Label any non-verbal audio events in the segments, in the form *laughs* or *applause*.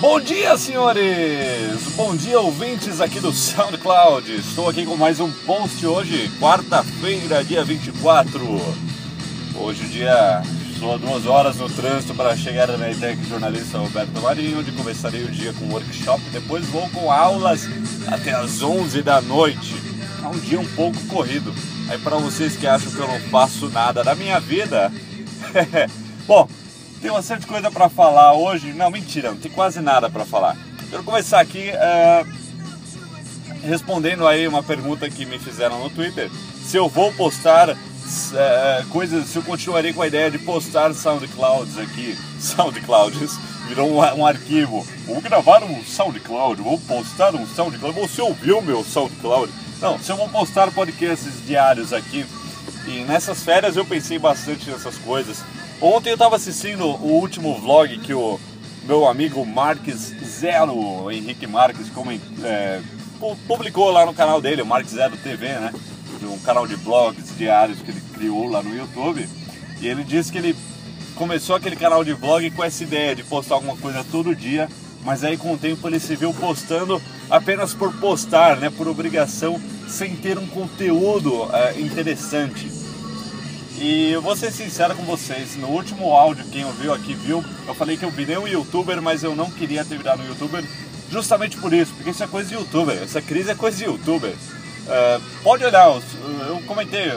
Bom dia, senhores! Bom dia, ouvintes aqui do SoundCloud. Estou aqui com mais um post hoje, quarta-feira, dia 24. Hoje, dia. Estou duas horas no trânsito para chegar na ETEC jornalista Roberto Marinho, onde começarei o dia com workshop. Depois vou com aulas até as 11 da noite. É um dia um pouco corrido. Aí, para vocês que acham que eu não faço nada da minha vida. *laughs* Bom, tem uma certa coisa para falar hoje. Não, mentira, não tem quase nada para falar. Quero começar aqui uh, respondendo aí uma pergunta que me fizeram no Twitter. Se eu vou postar uh, coisas, se eu continuarei com a ideia de postar SoundClouds aqui. *laughs* SoundClouds virou um, um arquivo. Vou gravar um SoundCloud, vou postar um SoundCloud. Você ouviu meu SoundCloud? Não, se eu vou postar podcasts diários aqui. E nessas férias eu pensei bastante nessas coisas. Ontem eu estava assistindo o último vlog que o meu amigo Marques Zero, Henrique Marques, como, é, publicou lá no canal dele, o Marques Zero TV, né? Um canal de blogs diários que ele criou lá no YouTube. E ele disse que ele começou aquele canal de vlog com essa ideia de postar alguma coisa todo dia, mas aí com o tempo ele se viu postando apenas por postar, né? Por obrigação, sem ter um conteúdo é, interessante. E eu vou ser sincero com vocês, no último áudio, quem ouviu aqui viu, eu falei que eu virei um youtuber, mas eu não queria ter virado um youtuber justamente por isso, porque isso é coisa de youtuber, essa crise é coisa de youtuber. Uh, pode olhar, eu comentei,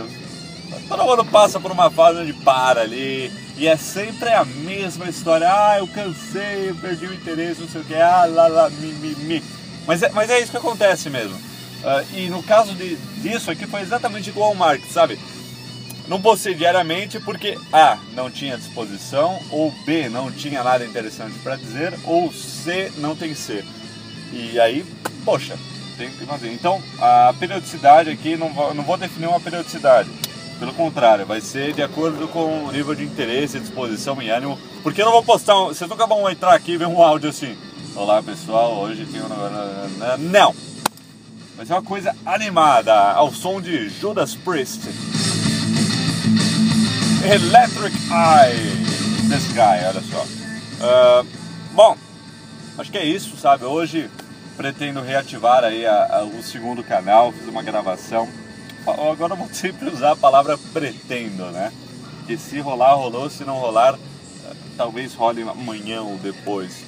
todo mundo passa por uma fase onde para ali, e é sempre a mesma história, ah, eu cansei, eu perdi o interesse, não sei o que, ah, lá, lá, mi, mi, mi. Mas é, mas é isso que acontece mesmo. Uh, e no caso de, disso aqui foi exatamente igual ao Mark, sabe? Não postei diariamente porque A, não tinha disposição, ou B, não tinha nada interessante para dizer, ou C, não tem C. E aí, poxa, tem que fazer. Então, a periodicidade aqui, não vou, não vou definir uma periodicidade. Pelo contrário, vai ser de acordo com o nível de interesse, disposição e ânimo. Porque eu não vou postar. Um, vocês nunca vão entrar aqui e ver um áudio assim. Olá pessoal, hoje tem um. Não! Vai ser uma coisa animada, ao som de Judas Priest. Electric Eye. This guy, olha só. Uh, bom, acho que é isso, sabe? Hoje pretendo reativar aí a, a, o segundo canal, fiz uma gravação. Agora eu vou *laughs* sempre usar a palavra pretendo, né? Que se rolar, rolou, se não rolar, talvez role amanhã ou depois.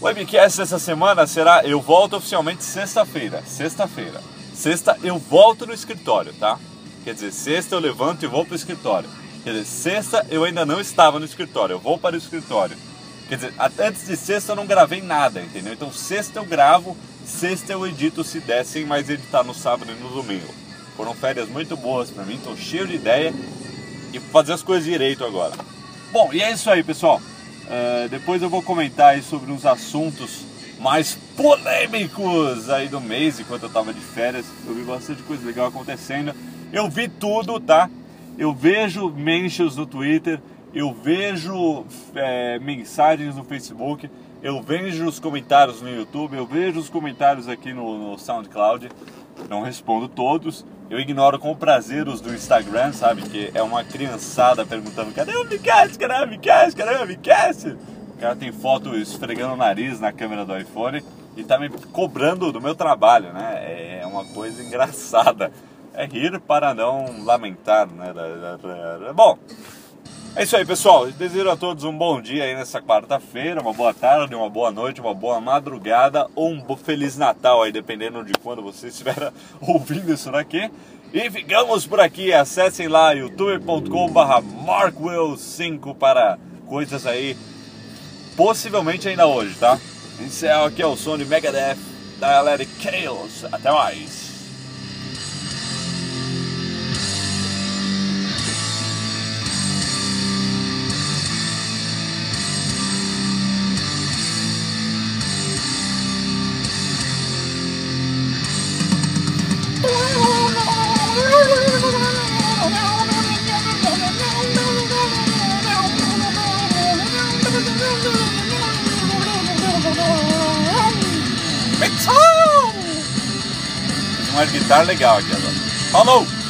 O webcast essa semana será. Eu volto oficialmente sexta-feira. Sexta-feira. Sexta eu volto no escritório, tá? Quer dizer, sexta eu levanto e vou para o escritório. Quer dizer, sexta eu ainda não estava no escritório, eu vou para o escritório. Quer dizer, antes de sexta eu não gravei nada, entendeu? Então sexta eu gravo, sexta eu edito se der, sem mais editar no sábado e no domingo. Foram férias muito boas para mim, estou cheio de ideia e fazer as coisas direito agora. Bom, e é isso aí, pessoal. Uh, depois eu vou comentar sobre uns assuntos mais polêmicos aí do mês, enquanto eu estava de férias. Eu vi bastante coisa legal acontecendo. Eu vi tudo, tá? Eu vejo mentions no Twitter, eu vejo é, mensagens no Facebook, eu vejo os comentários no YouTube, eu vejo os comentários aqui no, no SoundCloud. Não respondo todos, eu ignoro com prazer os do Instagram, sabe? Que é uma criançada perguntando: cadê o Micast? Cadê o Micast? Cadê o Micast? Cara tem foto esfregando o nariz na câmera do iPhone e tá me cobrando do meu trabalho, né? É uma coisa engraçada é rir para não lamentar, né? Bom, é isso aí, pessoal. Desejo a todos um bom dia aí nessa quarta-feira, uma boa tarde, uma boa noite, uma boa madrugada ou um feliz Natal aí, dependendo de quando você estiver *laughs* ouvindo isso daqui. E ficamos por aqui. Acessem lá youtube.com/markwill5 para coisas aí possivelmente ainda hoje, tá? É aqui é o som de Megadeth, Dialectic Chaos. Até mais. Uma guitarra legal aqui agora. Falou!